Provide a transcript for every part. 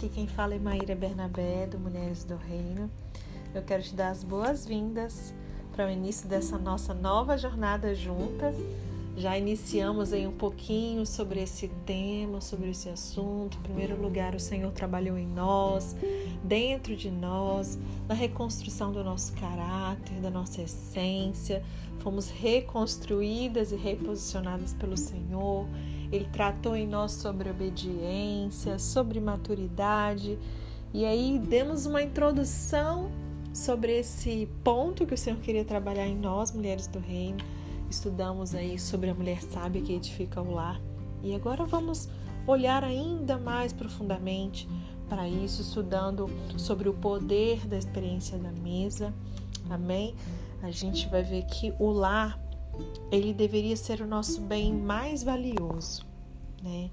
Aqui quem fala é Maíra Bernabé, do Mulheres do Reino. Eu quero te dar as boas-vindas para o início dessa nossa nova jornada juntas. Já iniciamos aí um pouquinho sobre esse tema, sobre esse assunto. Em primeiro lugar, o Senhor trabalhou em nós, dentro de nós, na reconstrução do nosso caráter, da nossa essência. Fomos reconstruídas e reposicionadas pelo Senhor. Ele tratou em nós sobre obediência, sobre maturidade. E aí demos uma introdução sobre esse ponto que o Senhor queria trabalhar em nós, mulheres do reino. Estudamos aí sobre a mulher sábia que edifica o lar. E agora vamos olhar ainda mais profundamente para isso, estudando sobre o poder da experiência da mesa. Amém? A gente vai ver que o lar ele deveria ser o nosso bem mais valioso, né?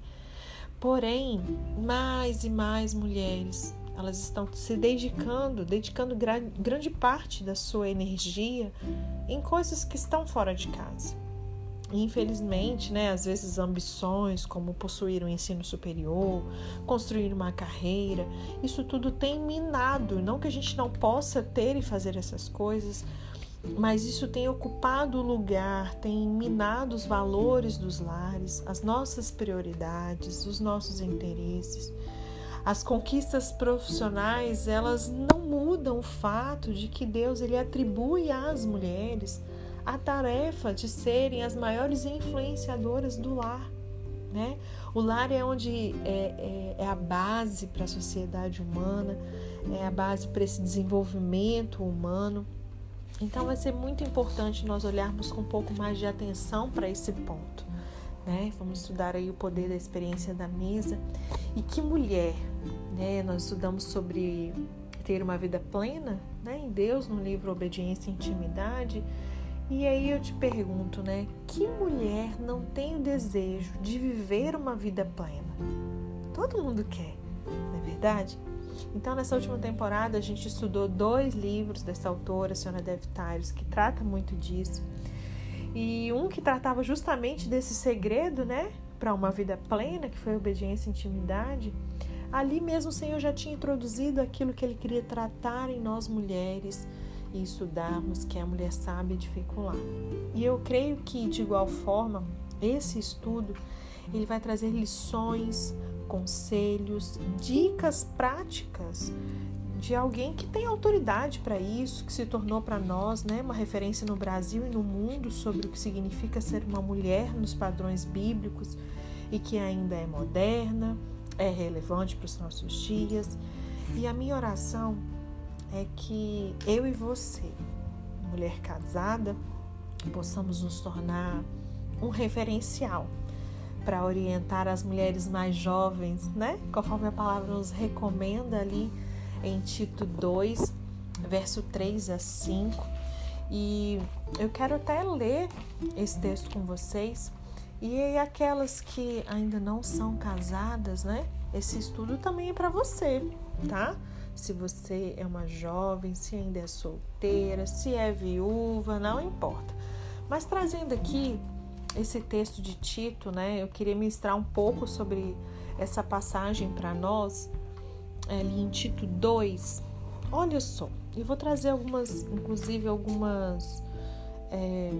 Porém, mais e mais mulheres, elas estão se dedicando, dedicando gra grande parte da sua energia em coisas que estão fora de casa. Infelizmente, né, às vezes ambições como possuir um ensino superior, construir uma carreira, isso tudo tem minado, não que a gente não possa ter e fazer essas coisas, mas isso tem ocupado o lugar, tem minado os valores dos lares, as nossas prioridades, os nossos interesses. As conquistas profissionais, elas não mudam o fato de que Deus ele atribui às mulheres a tarefa de serem as maiores influenciadoras do lar. Né? O lar é onde é, é, é a base para a sociedade humana, é a base para esse desenvolvimento humano. Então vai ser muito importante nós olharmos com um pouco mais de atenção para esse ponto. Né? Vamos estudar aí o poder da experiência da mesa. E que mulher, né? Nós estudamos sobre ter uma vida plena né? em Deus no livro Obediência e Intimidade. E aí eu te pergunto, né? Que mulher não tem o desejo de viver uma vida plena? Todo mundo quer, não é verdade? Então, nessa última temporada, a gente estudou dois livros dessa autora, Siona Dev Tires, que trata muito disso. E um que tratava justamente desse segredo, né, para uma vida plena, que foi obediência e intimidade. Ali mesmo o Senhor já tinha introduzido aquilo que ele queria tratar em nós mulheres e estudarmos, que é a mulher sábia edificar. E eu creio que, de igual forma, esse estudo ele vai trazer lições, conselhos, dicas práticas de alguém que tem autoridade para isso, que se tornou para nós né, uma referência no Brasil e no mundo sobre o que significa ser uma mulher nos padrões bíblicos e que ainda é moderna, é relevante para os nossos dias. E a minha oração é que eu e você, mulher casada, possamos nos tornar um referencial para orientar as mulheres mais jovens, né? Conforme a palavra nos recomenda ali em Tito 2, verso 3 a 5. E eu quero até ler esse texto com vocês. E aquelas que ainda não são casadas, né? Esse estudo também é para você, tá? Se você é uma jovem, se ainda é solteira, se é viúva, não importa. Mas trazendo aqui esse texto de Tito, né? Eu queria ministrar um pouco sobre essa passagem para nós, ali em Tito 2. Olha só, eu vou trazer algumas, inclusive algumas é,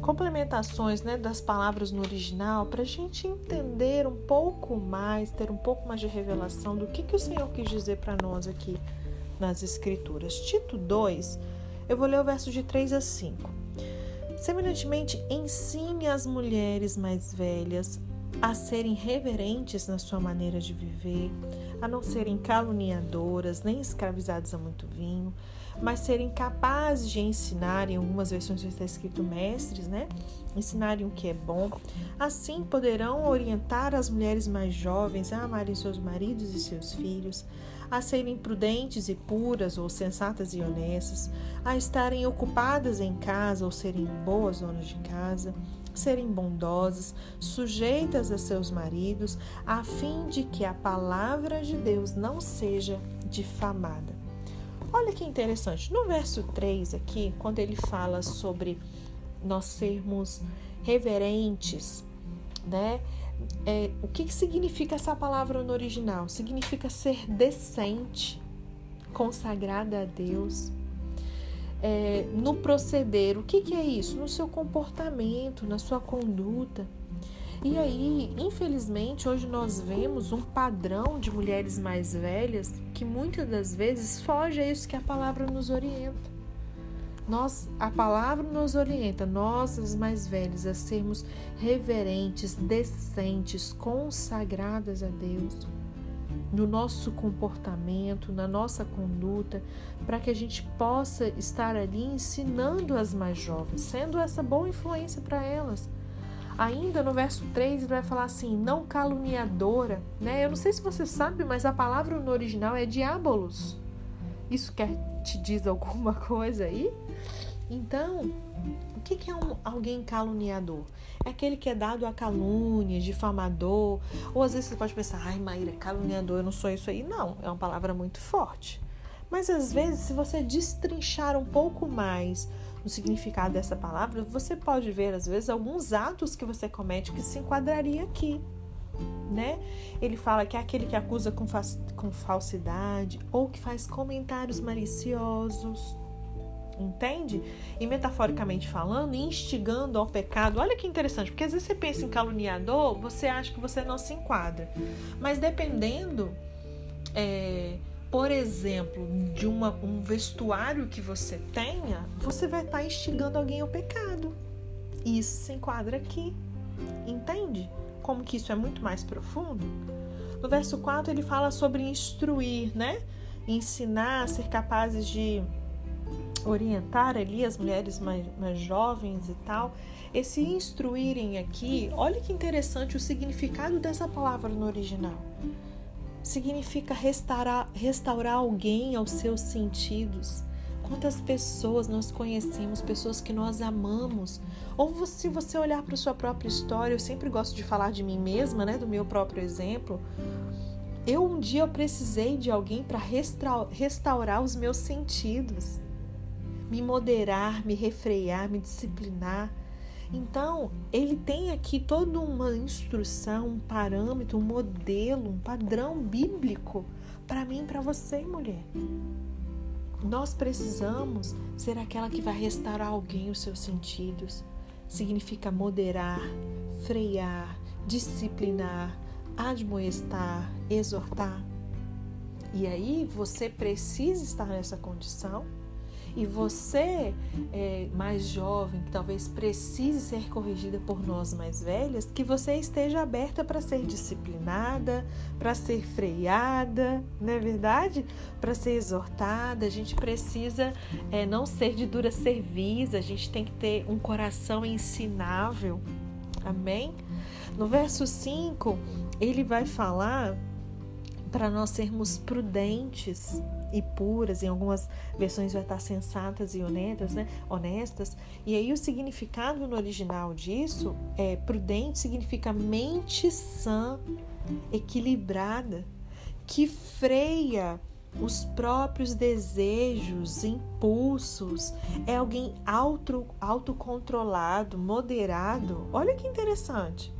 complementações né, das palavras no original para a gente entender um pouco mais, ter um pouco mais de revelação do que, que o Senhor quis dizer para nós aqui nas Escrituras. Tito 2, eu vou ler o verso de 3 a 5. Semelhantemente, ensine as mulheres mais velhas a serem reverentes na sua maneira de viver, a não serem caluniadoras, nem escravizadas a muito vinho, mas serem capazes de ensinar, em algumas versões está escrito mestres, né? Ensinarem o que é bom. Assim poderão orientar as mulheres mais jovens a amarem seus maridos e seus filhos, a serem prudentes e puras ou sensatas e honestas, a estarem ocupadas em casa ou serem boas donas de casa, serem bondosas, sujeitas a seus maridos, a fim de que a palavra de Deus não seja difamada. Olha que interessante, no verso 3 aqui, quando ele fala sobre nós sermos reverentes, né? É, o que, significa essa palavra no original? Significa ser decente, consagrada a Deus. É, no proceder, o que, que é isso? No seu comportamento, na sua conduta. E aí, infelizmente, hoje nós vemos um padrão de mulheres mais velhas que muitas das vezes foge a isso que a palavra nos orienta. Nós, a palavra nos orienta, nós, as mais velhas, a sermos reverentes, decentes, consagradas a Deus, no nosso comportamento, na nossa conduta, para que a gente possa estar ali ensinando as mais jovens, sendo essa boa influência para elas. Ainda no verso 3 ele vai falar assim, não caluniadora, né? Eu não sei se você sabe, mas a palavra no original é diabolos. Isso quer te diz alguma coisa aí? Então, o que é um, alguém caluniador? É aquele que é dado a calúnia, difamador. Ou às vezes você pode pensar, ai, Maíra, caluniador, eu não sou isso aí. Não, é uma palavra muito forte. Mas às vezes, se você destrinchar um pouco mais o significado dessa palavra, você pode ver, às vezes, alguns atos que você comete que se enquadraria aqui. Né? Ele fala que é aquele que acusa com, com falsidade ou que faz comentários maliciosos entende? E metaforicamente falando, instigando ao pecado. Olha que interessante, porque às vezes você pensa em caluniador, você acha que você não se enquadra. Mas dependendo, é, por exemplo, de uma, um vestuário que você tenha, você vai estar instigando alguém ao pecado. E isso se enquadra aqui. Entende? Como que isso é muito mais profundo? No verso 4 ele fala sobre instruir, né? Ensinar, ser capazes de orientar ali as mulheres mais, mais jovens e tal, esse instruírem aqui, olha que interessante o significado dessa palavra no original. Significa restaurar, restaurar alguém aos seus sentidos. Quantas pessoas nós conhecemos, pessoas que nós amamos. Ou se você olhar para sua própria história, eu sempre gosto de falar de mim mesma, né, do meu próprio exemplo. Eu um dia eu precisei de alguém para restaurar os meus sentidos me moderar, me refrear, me disciplinar. Então, ele tem aqui toda uma instrução, um parâmetro, um modelo, um padrão bíblico para mim e para você, mulher. Nós precisamos ser aquela que vai restaurar alguém os seus sentidos. Significa moderar, frear, disciplinar, admoestar, exortar. E aí você precisa estar nessa condição e você, é, mais jovem, que talvez precise ser corrigida por nós mais velhas, que você esteja aberta para ser disciplinada, para ser freada, não é verdade? Para ser exortada. A gente precisa é, não ser de dura cerviz, a gente tem que ter um coração ensinável. Amém? No verso 5, ele vai falar para nós sermos prudentes e puras, em algumas versões vai estar sensatas e honestas, né? honestas. E aí o significado no original disso é prudente significa mente sã, equilibrada, que freia os próprios desejos, impulsos, é alguém auto, autocontrolado, moderado. Olha que interessante.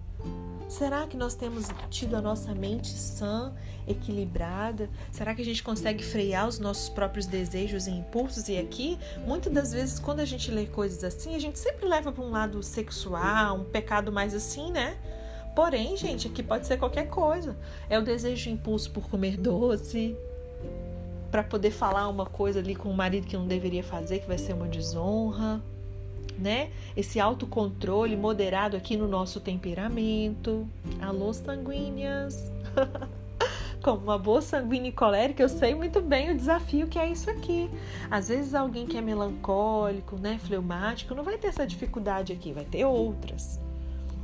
Será que nós temos tido a nossa mente sã, equilibrada? Será que a gente consegue frear os nossos próprios desejos e impulsos? E aqui, muitas das vezes, quando a gente lê coisas assim, a gente sempre leva para um lado sexual, um pecado mais assim, né? Porém, gente, aqui pode ser qualquer coisa. É o desejo e impulso por comer doce, para poder falar uma coisa ali com o marido que não deveria fazer, que vai ser uma desonra né? Esse autocontrole moderado aqui no nosso temperamento. Alô, sanguíneas! Como uma boa sanguínea e colérica, eu sei muito bem o desafio que é isso aqui. Às vezes alguém que é melancólico, né, fleumático, não vai ter essa dificuldade aqui, vai ter outras.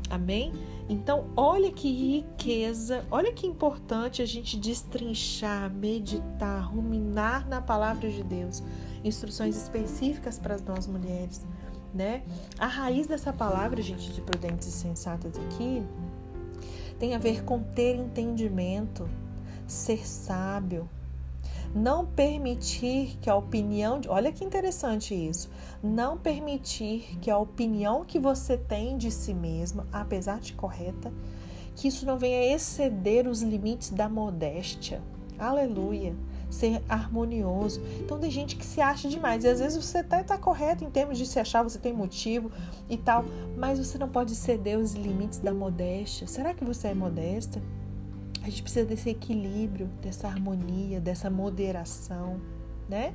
Amém? Então, olha que riqueza, olha que importante a gente destrinchar, meditar, ruminar na palavra de Deus. Instruções específicas para nós mulheres né? A raiz dessa palavra, gente, de prudentes e sensatas aqui, tem a ver com ter entendimento, ser sábio, não permitir que a opinião, olha que interessante isso, não permitir que a opinião que você tem de si mesma, apesar de correta, que isso não venha exceder os limites da modéstia. Aleluia. Ser harmonioso. Então tem gente que se acha demais. E às vezes você até está correto em termos de se achar, você tem motivo e tal. Mas você não pode ceder os limites da modéstia. Será que você é modesta? A gente precisa desse equilíbrio, dessa harmonia, dessa moderação, né?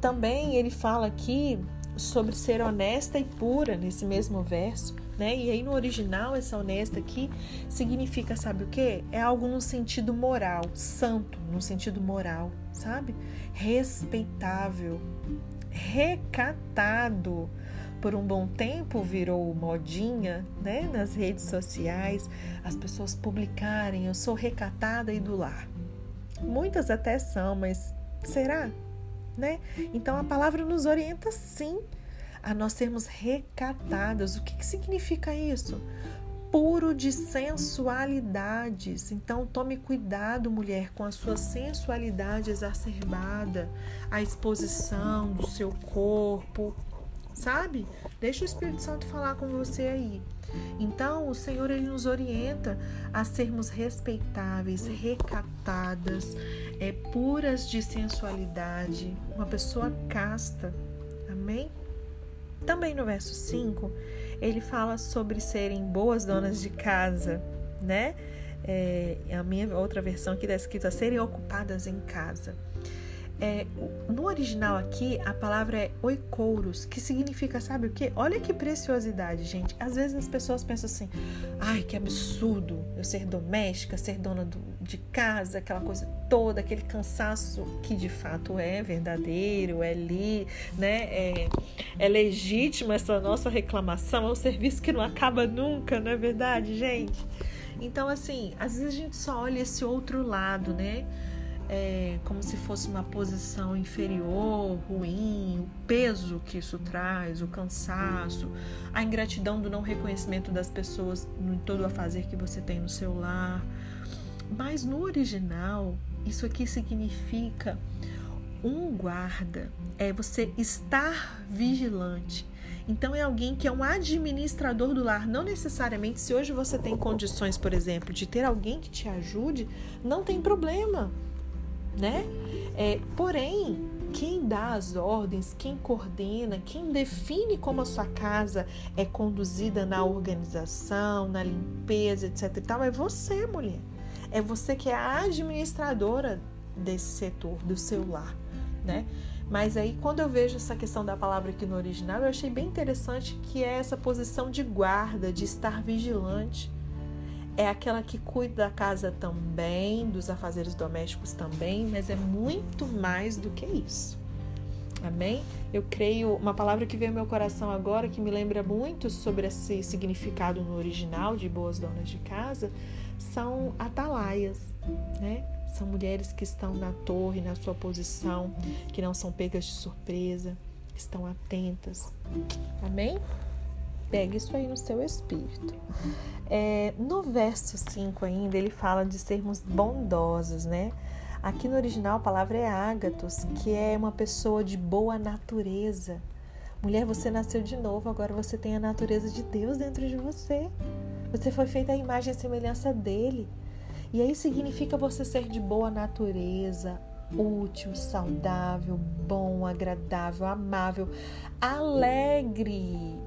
Também ele fala aqui sobre ser honesta e pura nesse mesmo verso, né? E aí no original essa honesta aqui significa, sabe o que? É algo no sentido moral, santo, no sentido moral, sabe? Respeitável, recatado. Por um bom tempo virou modinha, né? Nas redes sociais, as pessoas publicarem: eu sou recatada e do lar. Muitas até são, mas será? né? Então a palavra nos orienta sim a nós sermos recatadas. O que, que significa isso? Puro de sensualidades. Então tome cuidado, mulher, com a sua sensualidade exacerbada, a exposição do seu corpo, sabe? Deixa o Espírito Santo falar com você aí. Então, o Senhor ele nos orienta a sermos respeitáveis, recatadas, é, puras de sensualidade, uma pessoa casta. Amém? Também no verso 5, ele fala sobre serem boas donas de casa, né? É, a minha outra versão aqui está escrito a serem ocupadas em casa. É, no original aqui, a palavra é oikouros, que significa, sabe o que? Olha que preciosidade, gente. Às vezes as pessoas pensam assim, ai, que absurdo eu ser doméstica, ser dona do, de casa, aquela coisa toda, aquele cansaço que de fato é verdadeiro, é ali, né? É, é legítima essa nossa reclamação, é um serviço que não acaba nunca, não é verdade, gente? Então, assim, às vezes a gente só olha esse outro lado, né? É, como se fosse uma posição inferior, ruim, o peso que isso traz, o cansaço, a ingratidão do não reconhecimento das pessoas em todo o fazer que você tem no seu lar. Mas no original, isso aqui significa um guarda, é você estar vigilante. Então é alguém que é um administrador do lar. Não necessariamente, se hoje você tem condições, por exemplo, de ter alguém que te ajude, não tem problema né? É, porém, quem dá as ordens, quem coordena, quem define como a sua casa é conduzida na organização, na limpeza, etc e tal, é você, mulher. É você que é a administradora desse setor, do seu lar, né? Mas aí, quando eu vejo essa questão da palavra aqui no original, eu achei bem interessante que é essa posição de guarda, de estar vigilante é aquela que cuida da casa também, dos afazeres domésticos também, mas é muito mais do que isso. Amém? Eu creio, uma palavra que veio ao meu coração agora, que me lembra muito sobre esse significado no original de boas donas de casa, são atalaias, né? São mulheres que estão na torre, na sua posição, que não são pegas de surpresa, estão atentas. Amém? Pegue isso aí no seu espírito. É, no verso 5 ainda, ele fala de sermos bondosos, né? Aqui no original a palavra é ágatos, que é uma pessoa de boa natureza. Mulher, você nasceu de novo, agora você tem a natureza de Deus dentro de você. Você foi feita a imagem e semelhança dele. E aí significa você ser de boa natureza, útil, saudável, bom, agradável, amável, alegre.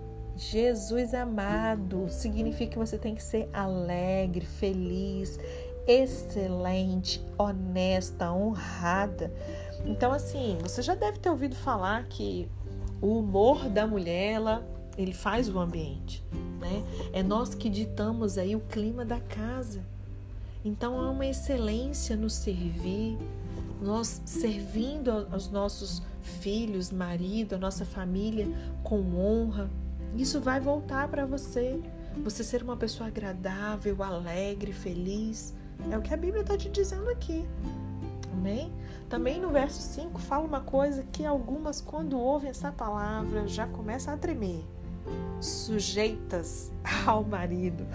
Jesus amado significa que você tem que ser alegre, feliz, excelente, honesta, honrada. Então, assim, você já deve ter ouvido falar que o humor da mulher, ela, ele faz o ambiente, né? É nós que ditamos aí o clima da casa. Então, há uma excelência no servir, nós servindo aos nossos filhos, marido, a nossa família com honra, isso vai voltar para você. Você ser uma pessoa agradável, alegre, feliz. É o que a Bíblia está te dizendo aqui. Amém? Também no verso 5 fala uma coisa que algumas, quando ouvem essa palavra, já começam a tremer. Sujeitas ao marido.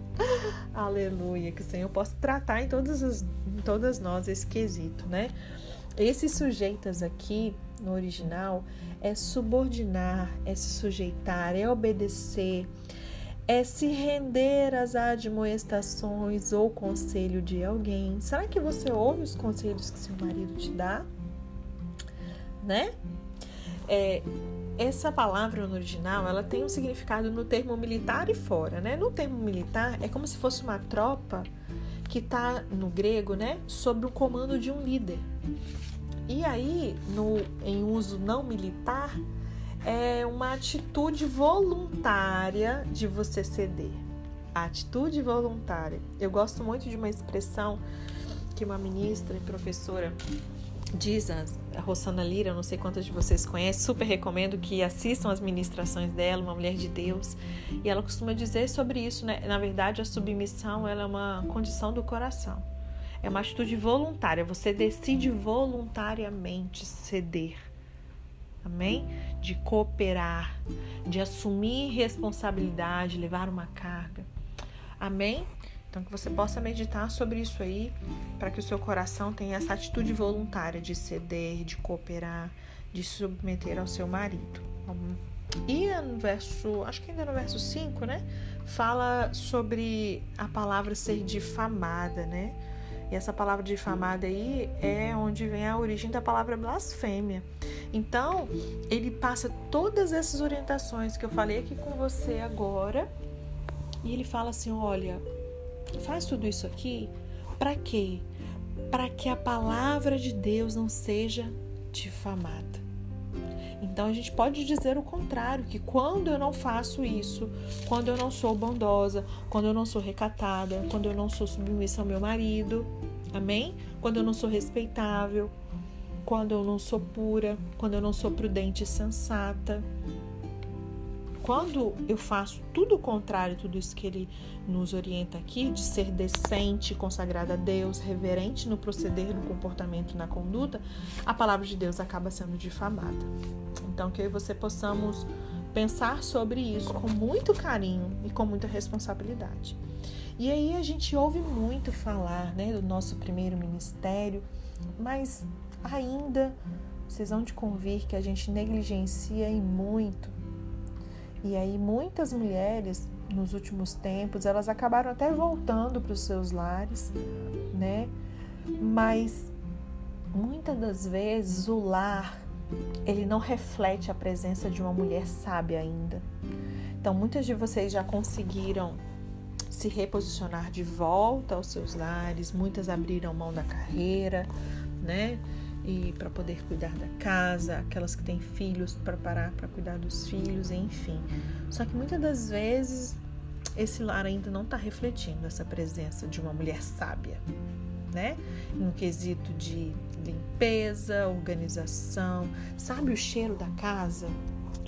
Aleluia, que o Senhor possa tratar em todas, as, em todas nós esse quesito, né? Esses sujeitas aqui, no original, é subordinar, é se sujeitar, é obedecer, é se render às admoestações ou conselho de alguém. Será que você ouve os conselhos que seu marido te dá? Né? É, essa palavra no original ela tem um significado no termo militar e fora, né? No termo militar é como se fosse uma tropa que está no grego, né, sob o comando de um líder. E aí, no, em uso não militar, é uma atitude voluntária de você ceder. A atitude voluntária. Eu gosto muito de uma expressão que uma ministra e professora diz, a Rosana Lira, não sei quantas de vocês conhecem, super recomendo que assistam as ministrações dela, uma mulher de Deus. E ela costuma dizer sobre isso, né? Na verdade, a submissão ela é uma condição do coração. É uma atitude voluntária. Você decide voluntariamente ceder amém? De cooperar, de assumir responsabilidade, levar uma carga, amém? Então, que você possa meditar sobre isso aí, para que o seu coração tenha essa atitude voluntária de ceder, de cooperar, de submeter ao seu marido. E no verso, acho que ainda no verso 5, né? Fala sobre a palavra ser difamada, né? E essa palavra difamada aí é onde vem a origem da palavra blasfêmia. Então, ele passa todas essas orientações que eu falei aqui com você agora, e ele fala assim: olha, faz tudo isso aqui para quê? Para que a palavra de Deus não seja difamada. Então a gente pode dizer o contrário, que quando eu não faço isso, quando eu não sou bondosa, quando eu não sou recatada, quando eu não sou submissa ao meu marido, amém? Quando eu não sou respeitável, quando eu não sou pura, quando eu não sou prudente e sensata. Quando eu faço tudo o contrário, tudo isso que ele nos orienta aqui, de ser decente, consagrada a Deus, reverente no proceder, no comportamento, na conduta, a palavra de Deus acaba sendo difamada. Então, que eu e você possamos pensar sobre isso com muito carinho e com muita responsabilidade. E aí a gente ouve muito falar né, do nosso primeiro ministério, mas ainda vocês vão de convir que a gente negligencia e muito. E aí muitas mulheres nos últimos tempos, elas acabaram até voltando para os seus lares, né? Mas muitas das vezes o lar ele não reflete a presença de uma mulher sábia ainda. Então, muitas de vocês já conseguiram se reposicionar de volta aos seus lares, muitas abriram mão da carreira, né? E para poder cuidar da casa, aquelas que têm filhos para parar para cuidar dos filhos, enfim. Só que muitas das vezes esse lar ainda não está refletindo essa presença de uma mulher sábia, né? No quesito de limpeza, organização, sabe o cheiro da casa?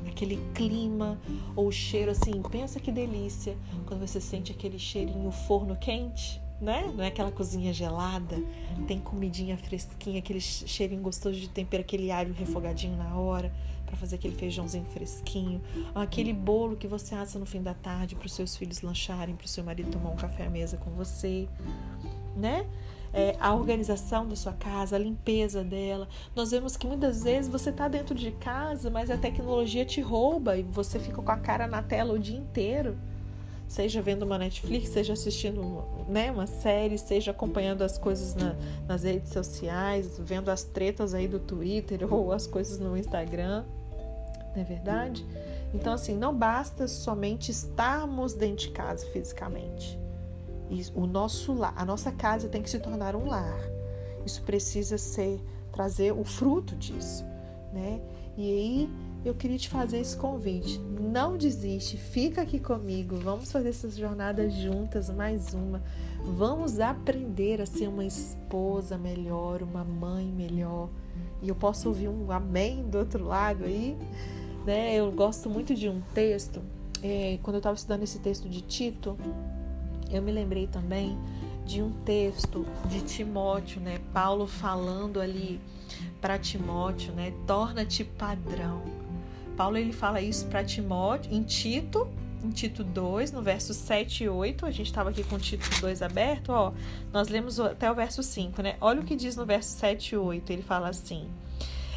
Aquele clima ou cheiro assim, pensa que delícia quando você sente aquele cheirinho forno quente né? Não é aquela cozinha gelada, tem comidinha fresquinha, aquele cheirinho gostoso de tempero, aquele alho refogadinho na hora para fazer aquele feijãozinho fresquinho, aquele bolo que você assa no fim da tarde para os seus filhos lancharem, para o seu marido tomar um café à mesa com você, né? É, a organização da sua casa, a limpeza dela. Nós vemos que muitas vezes você está dentro de casa, mas a tecnologia te rouba e você fica com a cara na tela o dia inteiro seja vendo uma Netflix, seja assistindo né, uma série, seja acompanhando as coisas na, nas redes sociais, vendo as tretas aí do Twitter ou as coisas no Instagram, não é verdade? Então, assim, não basta somente estarmos dentro de casa fisicamente. O nosso lar, a nossa casa tem que se tornar um lar. Isso precisa ser trazer o fruto disso, né? E aí eu queria te fazer esse convite. Não desiste, fica aqui comigo. Vamos fazer essas jornadas juntas, mais uma. Vamos aprender a ser uma esposa melhor, uma mãe melhor. E eu posso ouvir um amém do outro lado aí. Né? Eu gosto muito de um texto. É, quando eu estava estudando esse texto de Tito, eu me lembrei também de um texto de Timóteo, né? Paulo falando ali para Timóteo, né? Torna-te padrão Paulo ele fala isso para Timóteo em Tito, em Tito 2, no verso 7 e 8. A gente estava aqui com Tito 2 aberto, ó. Nós lemos até o verso 5, né? Olha o que diz no verso 7 e 8. Ele fala assim: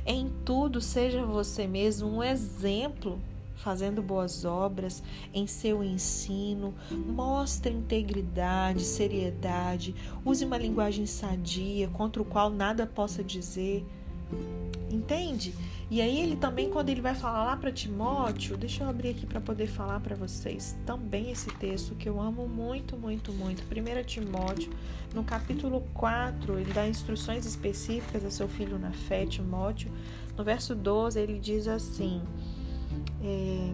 Em tudo seja você mesmo um exemplo fazendo boas obras em seu ensino, mostre integridade, seriedade, use uma linguagem sadia contra o qual nada possa dizer. Entende? E aí ele também quando ele vai falar lá para Timóteo, deixa eu abrir aqui para poder falar para vocês também esse texto que eu amo muito, muito, muito. 1 Timóteo, no capítulo 4, ele dá instruções específicas a seu filho na fé, Timóteo. No verso 12, ele diz assim: é,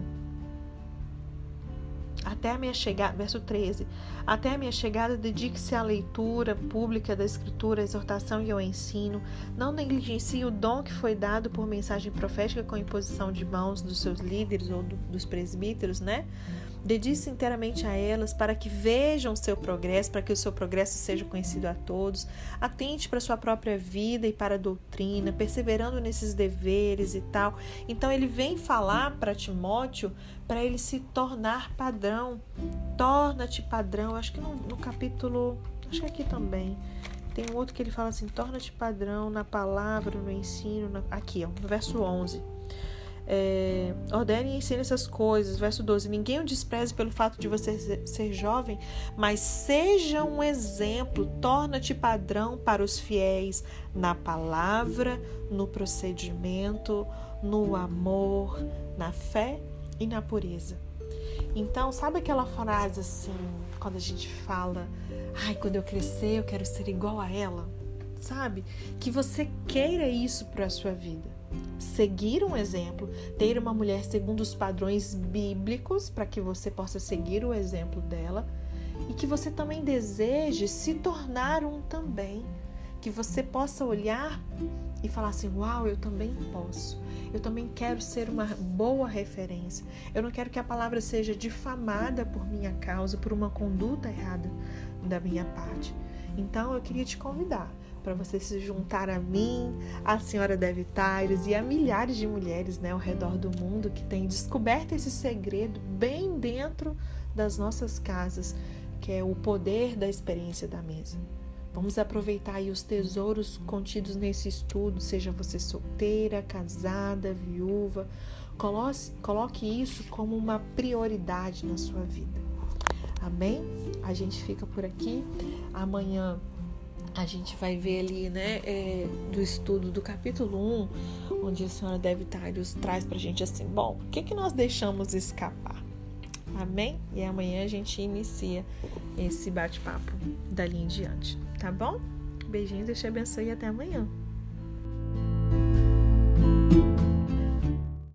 até a minha chegada, verso 13, até a minha chegada, dedique-se à leitura pública da Escritura, à exortação e ao ensino. Não negligencie o dom que foi dado por mensagem profética com imposição de mãos dos seus líderes ou do, dos presbíteros, né? Dedique-se inteiramente a elas para que vejam o seu progresso, para que o seu progresso seja conhecido a todos. Atente para a sua própria vida e para a doutrina, perseverando nesses deveres e tal. Então ele vem falar para Timóteo para ele se tornar padrão. Torna-te padrão. Acho que no, no capítulo, acho que aqui também. Tem um outro que ele fala assim: torna-te padrão na palavra, no ensino. Na... Aqui, ó, no verso 11. É, ordene e ensine essas coisas. Verso 12: Ninguém o despreze pelo fato de você ser jovem, mas seja um exemplo, torna-te padrão para os fiéis na palavra, no procedimento, no amor, na fé e na pureza. Então, sabe aquela frase assim, quando a gente fala, ai, quando eu crescer eu quero ser igual a ela? Sabe? Que você queira isso para a sua vida seguir um exemplo, ter uma mulher segundo os padrões bíblicos, para que você possa seguir o exemplo dela, e que você também deseje se tornar um também, que você possa olhar e falar assim: Uau, eu também posso. Eu também quero ser uma boa referência. Eu não quero que a palavra seja difamada por minha causa, por uma conduta errada da minha parte. Então eu queria te convidar para você se juntar a mim, a senhora Dev Tires e a milhares de mulheres né, ao redor do mundo que têm descoberto esse segredo bem dentro das nossas casas, que é o poder da experiência da mesa. Vamos aproveitar aí os tesouros contidos nesse estudo, seja você solteira, casada, viúva. Coloque isso como uma prioridade na sua vida. Amém? A gente fica por aqui. Amanhã a gente vai ver ali, né, é, do estudo do capítulo 1, onde a senhora Deve Tarius traz pra gente assim: bom, o que, que nós deixamos escapar? Amém? E amanhã a gente inicia esse bate-papo dali em diante, tá bom? Beijinho, Deus te abençoe e até amanhã.